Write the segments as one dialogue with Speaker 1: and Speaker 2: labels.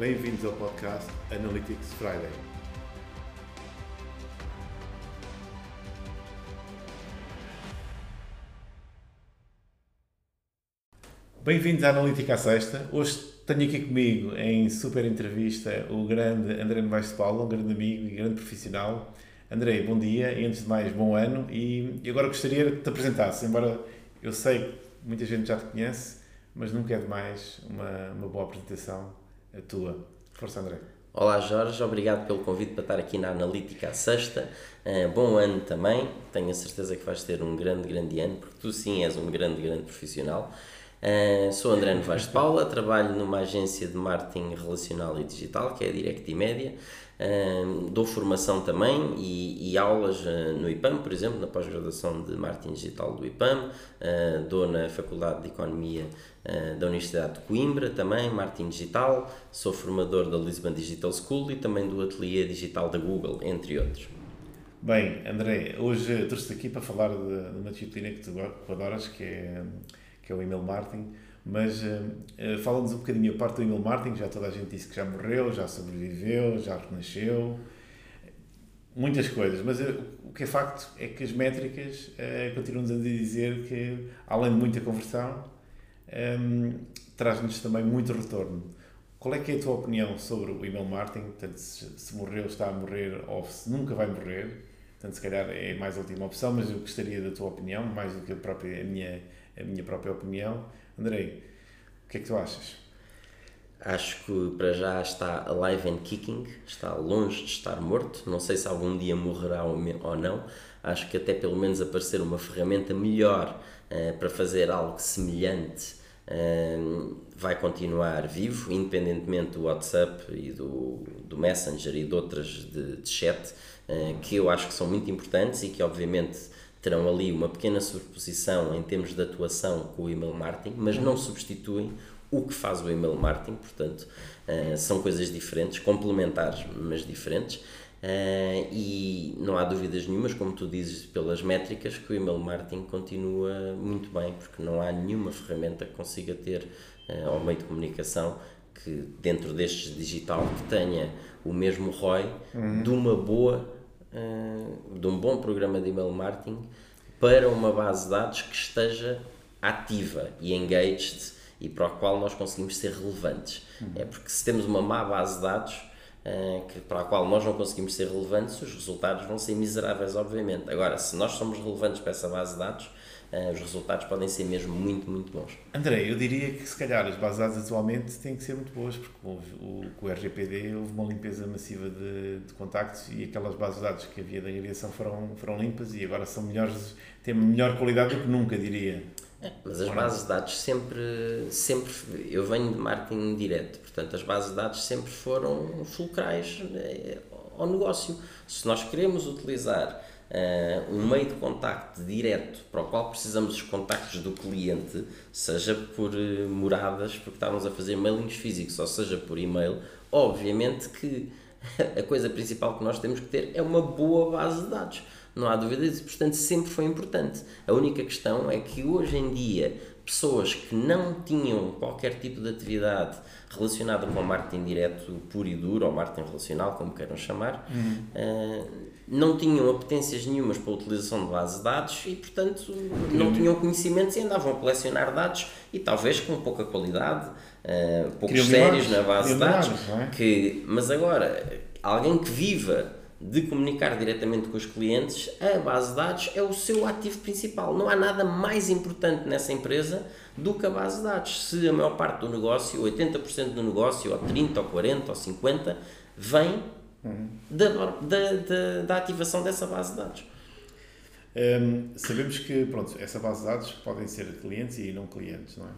Speaker 1: Bem-vindos ao podcast Analytics Friday. Bem-vindos à Analítica à Sexta. Hoje tenho aqui comigo, em super entrevista, o grande André Novaes de Paulo, um grande amigo e grande profissional. André, bom dia e antes de mais, bom ano. E agora gostaria de te apresentasse, embora eu sei que muita gente já te conhece, mas nunca é demais uma, uma boa apresentação a tua. Força, André.
Speaker 2: Olá Jorge, obrigado pelo convite para estar aqui na Analítica à sexta. Uh, bom ano também, tenho a certeza que vais ter um grande, grande ano, porque tu sim és um grande, grande profissional. Uh, sou André Novaes de Paula, trabalho numa agência de marketing relacional e digital, que é a Direct Media. Uh, dou formação também e, e aulas uh, no IPAM, por exemplo, na pós-graduação de Marketing Digital do IPAM. Dou na Faculdade de Economia da Universidade de Coimbra também, Marketing Digital. Sou formador da Lisbon Digital School e também do Ateliê Digital da Google, entre outros.
Speaker 1: Bem, André, hoje trouxe-te aqui para falar de, de, uma disciplina que tu adoras, que é, que é o email marketing. Mas uh, fala-nos um bocadinho a parte do email marketing, já toda a gente disse que já morreu, já sobreviveu, já renasceu, muitas coisas, mas uh, o que é facto é que as métricas uh, continuam-nos a dizer que, além de muita conversão, um, ehm, traz-nos também muito retorno. Qual é que é a tua opinião sobre o email marketing? Portanto, se, se morreu, está a morrer ou se nunca vai morrer? Portanto, se calhar é mais a última opção, mas eu gostaria da tua opinião, mais do que a, própria, a, minha, a minha própria opinião. Andrei, o que é que tu achas?
Speaker 2: Acho que para já está alive and kicking, está longe de estar morto. Não sei se algum dia morrerá ou não. Acho que até pelo menos aparecer uma ferramenta melhor uh, para fazer algo semelhante uh, vai continuar vivo, independentemente do WhatsApp e do, do Messenger e de outras de, de chat, uh, que eu acho que são muito importantes e que obviamente terão ali uma pequena superposição em termos de atuação com o email marketing, mas não substituem o que faz o email marketing, portanto, uh, são coisas diferentes, complementares, mas diferentes. Uh, e não há dúvidas nenhumas, como tu dizes, pelas métricas, que o email marketing continua muito bem, porque não há nenhuma ferramenta que consiga ter uh, ao meio de comunicação que dentro destes digital que tenha o mesmo ROI uhum. de uma boa uh, de um bom programa de email marketing para uma base de dados que esteja ativa e engaged e para a qual nós conseguimos ser relevantes. Uhum. É porque se temos uma má base de dados uh, que, para a qual nós não conseguimos ser relevantes, os resultados vão ser miseráveis, obviamente. Agora, se nós somos relevantes para essa base de dados, uh, os resultados podem ser mesmo muito, muito bons.
Speaker 1: André, eu diria que se calhar as bases de dados atualmente têm que ser muito boas, porque o, o RGPD houve uma limpeza massiva de, de contactos e aquelas bases de dados que havia da aviação foram, foram limpas e agora são melhores, têm melhor qualidade do que nunca, diria.
Speaker 2: É, mas as bases de dados sempre, sempre. Eu venho de marketing direto, portanto, as bases de dados sempre foram fulcrais eh, ao negócio. Se nós queremos utilizar uh, um meio de contacto direto para o qual precisamos dos contactos do cliente, seja por uh, moradas, porque estávamos a fazer mailings físicos, ou seja por e-mail, obviamente que a coisa principal que nós temos que ter é uma boa base de dados. Não há dúvida disso, portanto, sempre foi importante. A única questão é que hoje em dia, pessoas que não tinham qualquer tipo de atividade relacionada com marketing direto puro e duro, ou marketing relacional, como queiram chamar, uhum. uh, não tinham apetências nenhumas para a utilização de bases de dados e, portanto, não tinham conhecimentos e andavam a colecionar dados e talvez com pouca qualidade, uh, poucos sérios na base de dados. é? que, mas agora, alguém que viva de comunicar diretamente com os clientes, a base de dados é o seu ativo principal. Não há nada mais importante nessa empresa do que a base de dados. Se a maior parte do negócio, 80% do negócio, ou 30%, ou 40%, ou 50%, vem uhum. da, da, da, ativação dessa base de dados.
Speaker 1: Um, sabemos que pronto, essa base de dados podem ser clientes e não clientes, não é?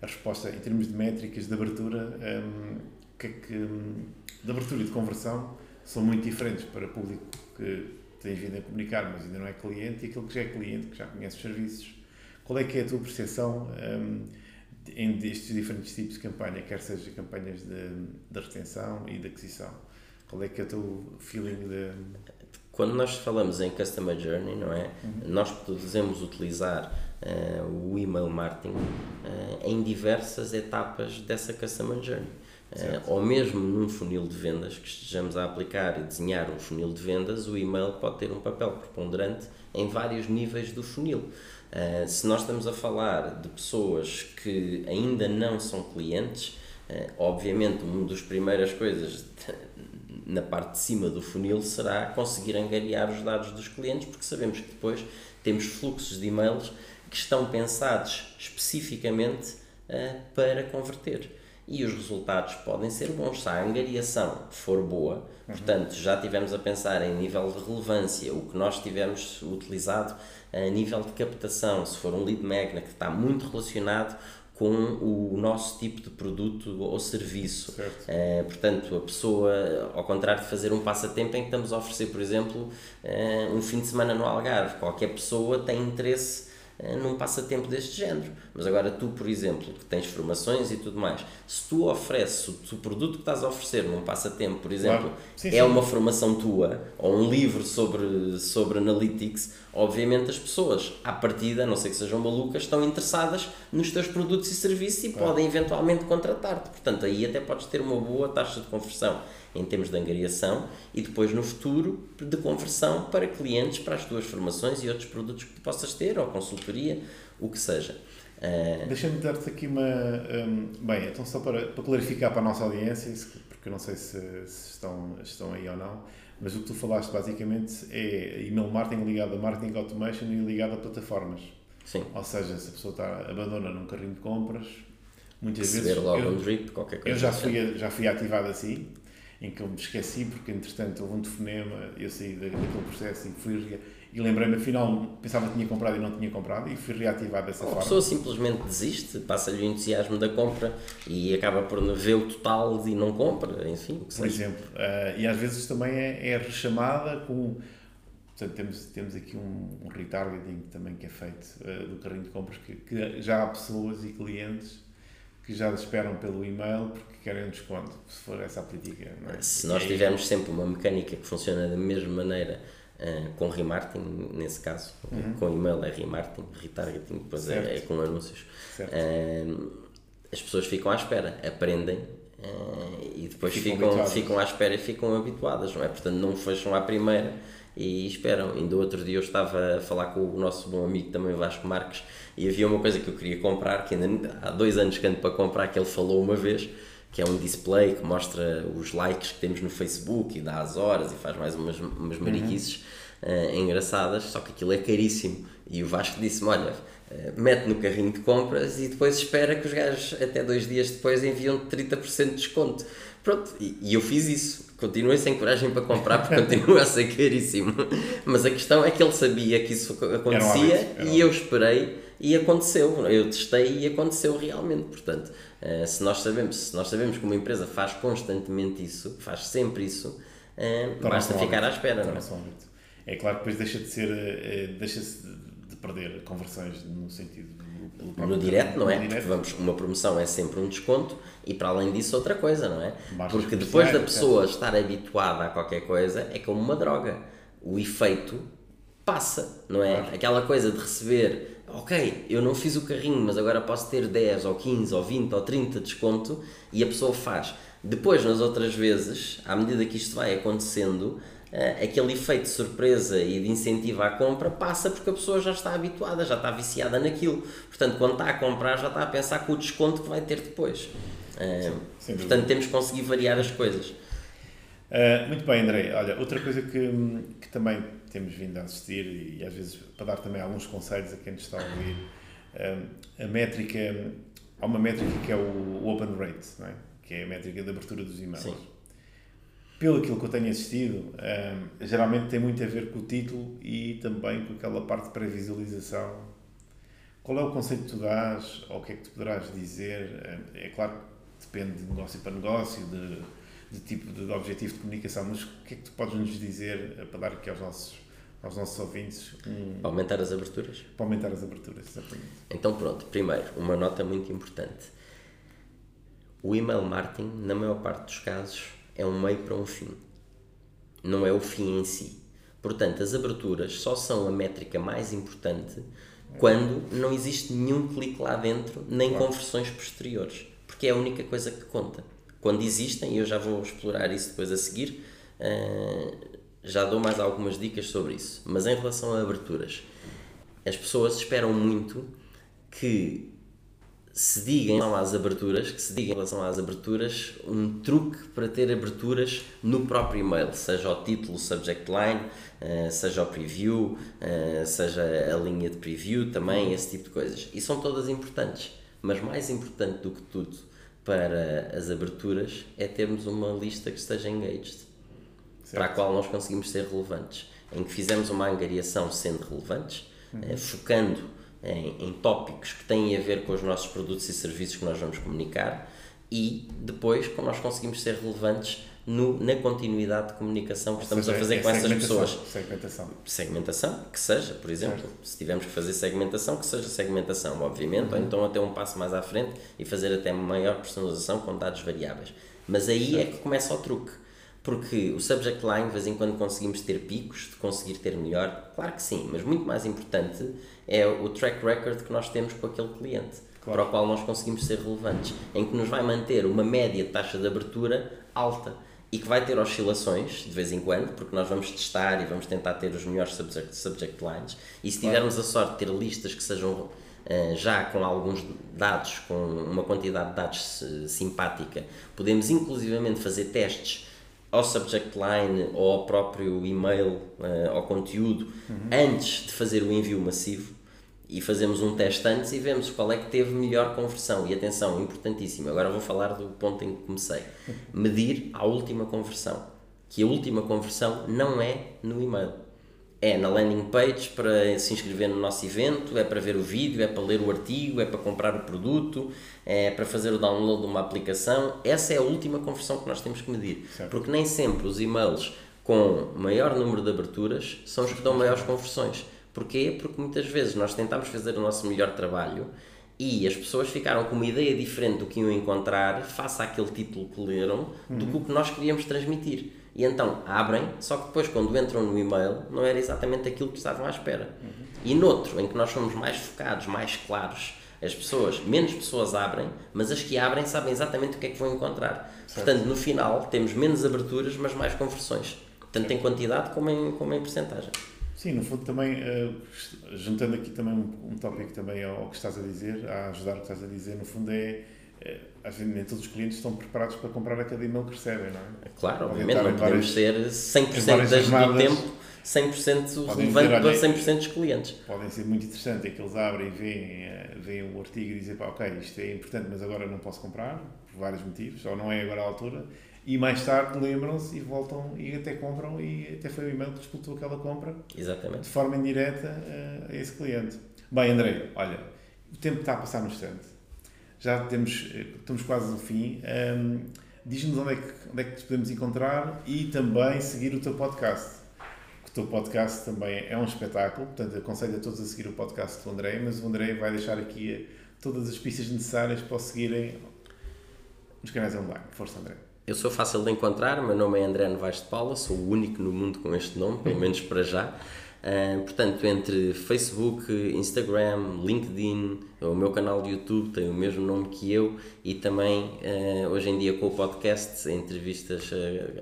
Speaker 1: A resposta em termos de métricas de abertura, um, que é que, de abertura e de conversão, são muito diferentes para público que tem vindo a comunicar, mas ainda não é cliente, e aquele que já é cliente, que já conhece os serviços. Qual é que é a tua percepção um, em destes diferentes tipos de campanha, quer seja campanhas de, de retenção e de aquisição? Qual é que é o teu feeling de...
Speaker 2: Quando nós falamos em Customer Journey, não é? Uhum. Nós podemos utilizar uh, o email marketing uh, em diversas etapas dessa Customer Journey. Uh, ou mesmo num funil de vendas que estejamos a aplicar e desenhar um funil de vendas, o e-mail pode ter um papel preponderante em vários níveis do funil. Uh, se nós estamos a falar de pessoas que ainda não são clientes, uh, obviamente uma das primeiras coisas na parte de cima do funil será conseguir angariar os dados dos clientes, porque sabemos que depois temos fluxos de e-mails que estão pensados especificamente uh, para converter. E os resultados podem ser bons se a angariação for boa. Uhum. Portanto, já tivemos a pensar em nível de relevância, o que nós tivemos utilizado a nível de captação, se for um lead magnet que está muito relacionado com o nosso tipo de produto ou serviço. Uh, portanto, a pessoa, ao contrário de fazer um passatempo em que estamos a oferecer, por exemplo, uh, um fim de semana no Algarve, qualquer pessoa tem interesse num passatempo deste género. Mas agora tu, por exemplo, que tens formações e tudo mais, se tu ofereces o, o produto que estás a oferecer num passatempo, por exemplo, claro. sim, é sim. uma formação tua ou um livro sobre, sobre analytics, obviamente as pessoas, à partida, a não sei que sejam malucas, estão interessadas nos teus produtos e serviços e claro. podem eventualmente contratar-te. Portanto, aí até podes ter uma boa taxa de conversão em termos de angariação e depois no futuro de conversão para clientes, para as tuas formações e outros produtos que tu possas ter, ou consultoria, o que seja.
Speaker 1: Uh... Deixa-me dar-te aqui uma. Um, bem, então só para, para clarificar para a nossa audiência, porque eu não sei se, se estão, estão aí ou não mas o que tu falaste basicamente é email marketing ligado a marketing automation e ligado a plataformas.
Speaker 2: Sim.
Speaker 1: Ou seja, se a pessoa está, abandona num carrinho de compras, muitas
Speaker 2: Receber
Speaker 1: vezes.
Speaker 2: logo eu, um drip, qualquer coisa.
Speaker 1: Eu já fui, já fui ativado assim, em que eu me esqueci, porque entretanto houve um telefonema, eu saí daquele processo e fui e lembrei-me, afinal, pensava que tinha comprado e não tinha comprado e fui reativado dessa forma.
Speaker 2: A pessoa simplesmente desiste, passa-lhe o entusiasmo da compra e acaba por ver o total e não compra, enfim.
Speaker 1: Por seja. exemplo, uh, e às vezes também é, é rechamada com. Portanto, temos, temos aqui um, um retargeting também que é feito uh, do carrinho de compras, que, que já há pessoas e clientes que já esperam pelo e-mail porque querem um desconto, se for essa a política. É?
Speaker 2: Se nós tivermos sempre uma mecânica que funciona da mesma maneira Uh, com remarketing, nesse caso, uhum. com e-mail é remarketing, retargeting, depois é, é, com anúncios. Uh, as pessoas ficam à espera, aprendem uh, e depois ficam, ficam, ficam à espera e ficam habituadas, não é? Portanto, não fecham à primeira e esperam. Ainda outro dia eu estava a falar com o nosso bom amigo também Vasco Marques e havia uma coisa que eu queria comprar, que ainda há dois anos que ando para comprar, que ele falou uma vez que é um display que mostra os likes que temos no Facebook e dá as horas e faz mais umas, umas uhum. mariquices uhum. uh, engraçadas, só que aquilo é caríssimo. E o Vasco disse-me: Olha, uh, mete no carrinho de compras e depois espera que os gajos, até dois dias depois, enviam 30% de desconto. Pronto, e, e eu fiz isso. Continuei sem coragem para comprar porque continua a ser caríssimo. Mas a questão é que ele sabia que isso acontecia e eu esperei e aconteceu. Eu testei e aconteceu realmente. Portanto, uh, se, nós sabemos, se nós sabemos que uma empresa faz constantemente isso, faz sempre isso, uh, basta ficar à espera. Não
Speaker 1: é? é claro que depois deixa de ser, uh, deixa-se de perder conversões no sentido
Speaker 2: do, no direto, não é? Porque vamos, uma promoção é sempre um desconto e para além disso outra coisa, não é? Porque depois da pessoa estar habituada a qualquer coisa é como uma droga. O efeito passa, não é? Claro. Aquela coisa de receber ok, eu não fiz o carrinho, mas agora posso ter 10 ou 15 ou 20 ou 30 de desconto e a pessoa faz. Depois, nas outras vezes, à medida que isto vai acontecendo, uh, aquele efeito de surpresa e de incentivo à compra passa porque a pessoa já está habituada, já está viciada naquilo. Portanto, quando está a comprar, já está a pensar com o desconto que vai ter depois. Uh, Sim, portanto, temos que conseguir variar as coisas.
Speaker 1: Uh, muito bem, André. Olha, outra coisa que, que também temos vindo a assistir e às vezes para dar também alguns conselhos a quem nos está a ouvir, a métrica, há uma métrica que é o open rate, é? que é a métrica de abertura dos e-mails. Sim. Pelo aquilo que eu tenho assistido, geralmente tem muito a ver com o título e também com aquela parte de pré-visualização. Qual é o conceito que tu dás, ou o que é que tu poderás dizer? É claro que depende de negócio para negócio, de, de tipo de, de objetivo de comunicação, mas o que é que tu podes nos dizer para dar aqui aos nossos aos nossos ouvintes. Um...
Speaker 2: Para aumentar as aberturas?
Speaker 1: Para aumentar as aberturas, exatamente.
Speaker 2: Então, pronto, primeiro, uma nota muito importante. O email marketing, na maior parte dos casos, é um meio para um fim. Não é o fim em si. Portanto, as aberturas só são a métrica mais importante quando não existe nenhum clique lá dentro, nem claro. conversões posteriores. Porque é a única coisa que conta. quando existem, e eu já vou explorar isso depois a seguir, uh, já dou mais algumas dicas sobre isso. Mas em relação a aberturas, as pessoas esperam muito que se diga em relação às aberturas, que se diga em relação às aberturas um truque para ter aberturas no próprio e-mail, seja o título, subject line, uh, seja o preview, uh, seja a linha de preview também, esse tipo de coisas. E são todas importantes, mas mais importante do que tudo para as aberturas é termos uma lista que esteja engaged, certo. para a qual nós conseguimos ser relevantes, em que fizemos uma angariação sendo relevantes, uh, focando em, em tópicos que têm a ver com os nossos produtos e serviços que nós vamos comunicar e depois como nós conseguimos ser relevantes no, na continuidade de comunicação que estamos seja, a fazer é com essas pessoas.
Speaker 1: Segmentação.
Speaker 2: Segmentação, que seja, por exemplo, certo. se tivermos que fazer segmentação, que seja segmentação, obviamente, uhum. ou então até um passo mais à frente e fazer até maior personalização com dados variáveis. Mas aí é certo. é que começa o truque. Porque o subject line, de vez em quando conseguimos ter picos, de conseguir ter melhor, claro que sim, mas muito mais importante é o track record que nós temos com aquele cliente, claro. para o qual nós conseguimos ser relevantes, em que nos vai manter uma média de taxa de abertura alta e que vai ter oscilações de vez em quando, porque nós vamos testar e vamos tentar ter os melhores subject, subject lines, e se tivermos a sorte de ter listas que sejam Uh, já com alguns dados, com uma quantidade de dados uh, simpática, podemos inclusivamente fazer testes ao subject line ou ao próprio e-mail, uh, ao conteúdo, uhum. antes de fazer o envio massivo e fazemos um teste antes e vemos qual é que teve melhor conversão. E atenção, importantíssimo, agora vou falar do ponto em que comecei. Medir a última conversão. Que a última conversão não é no e-mail é na landing page para se inscrever no nosso evento, é para ver o vídeo, é para ler o artigo, é para comprar o produto, é para fazer o download de uma aplicação. Essa é a última conversão que nós temos que medir. Certo. Porque nem sempre os e-mails com maior número de aberturas são os que dão maiores conversões. Porquê? Porque muitas vezes nós tentamos fazer o nosso melhor trabalho e as pessoas ficaram com uma ideia diferente do que iam encontrar face àquele título que leram do que o que nós queríamos transmitir. E então abrem, só que depois quando entram no e-mail não era exatamente aquilo que estavam à espera. Uhum. E noutro, em que nós somos mais focados, mais claros, as pessoas, menos pessoas abrem, mas as que abrem sabem exatamente o que é que vão encontrar. Certo. Portanto, no final temos menos aberturas, mas mais conversões. Tanto certo. em quantidade como em, como em porcentagem.
Speaker 1: Sim, no fundo também, uh, juntando aqui também um, um tópico também ao que estás a dizer, a ajudar o que estás a dizer, no fundo é é, vezes nem todos os clientes estão preparados para comprar a cada e-mail que recebem, não é?
Speaker 2: Claro, obviamente, não podemos ser 100% das, do tempo 100% relevante para 100% dos clientes.
Speaker 1: Podem ser muito interessantes, é que eles abrem e veem, eh, veem o artigo e dizem, pá, ok, isto é importante, mas agora não posso comprar, por vários motivos, ou não é agora a altura, e mais tarde lembram-se e voltam e até compram e até foi o e-mail que disputou aquela compra.
Speaker 2: Exatamente.
Speaker 1: De forma indireta eh, a esse cliente. Bem, André, olha, o tempo está a passar no instante já temos, estamos quase no fim. Um, Diz-nos onde, é que, onde é que te podemos encontrar e também seguir o teu podcast. O teu podcast também é um espetáculo, portanto aconselho a todos a seguir o podcast do André, mas o André vai deixar aqui eh, todas as pistas necessárias para o seguirem nos canais online. Força, André.
Speaker 2: Eu sou fácil de encontrar, meu nome é André Novaes de Paula, sou o único no mundo com este nome, pelo menos para já. Uh, portanto, entre Facebook, Instagram, LinkedIn, o meu canal de YouTube tem o mesmo nome que eu e também uh, hoje em dia com o podcast, entrevistas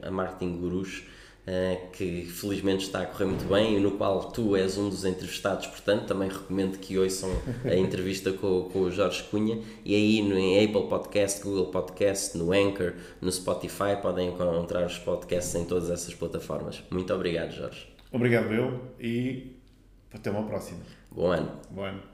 Speaker 2: a, a marketing gurus, uh, que felizmente está a correr muito bem e no qual tu és um dos entrevistados, portanto também recomendo que ouçam a entrevista com, com o Jorge Cunha e aí no em Apple Podcast, Google Podcast, no Anchor, no Spotify podem encontrar os podcasts em todas essas plataformas. Muito obrigado, Jorge.
Speaker 1: Obrigado eu e até uma próxima.
Speaker 2: Bom ano.
Speaker 1: Bom ano.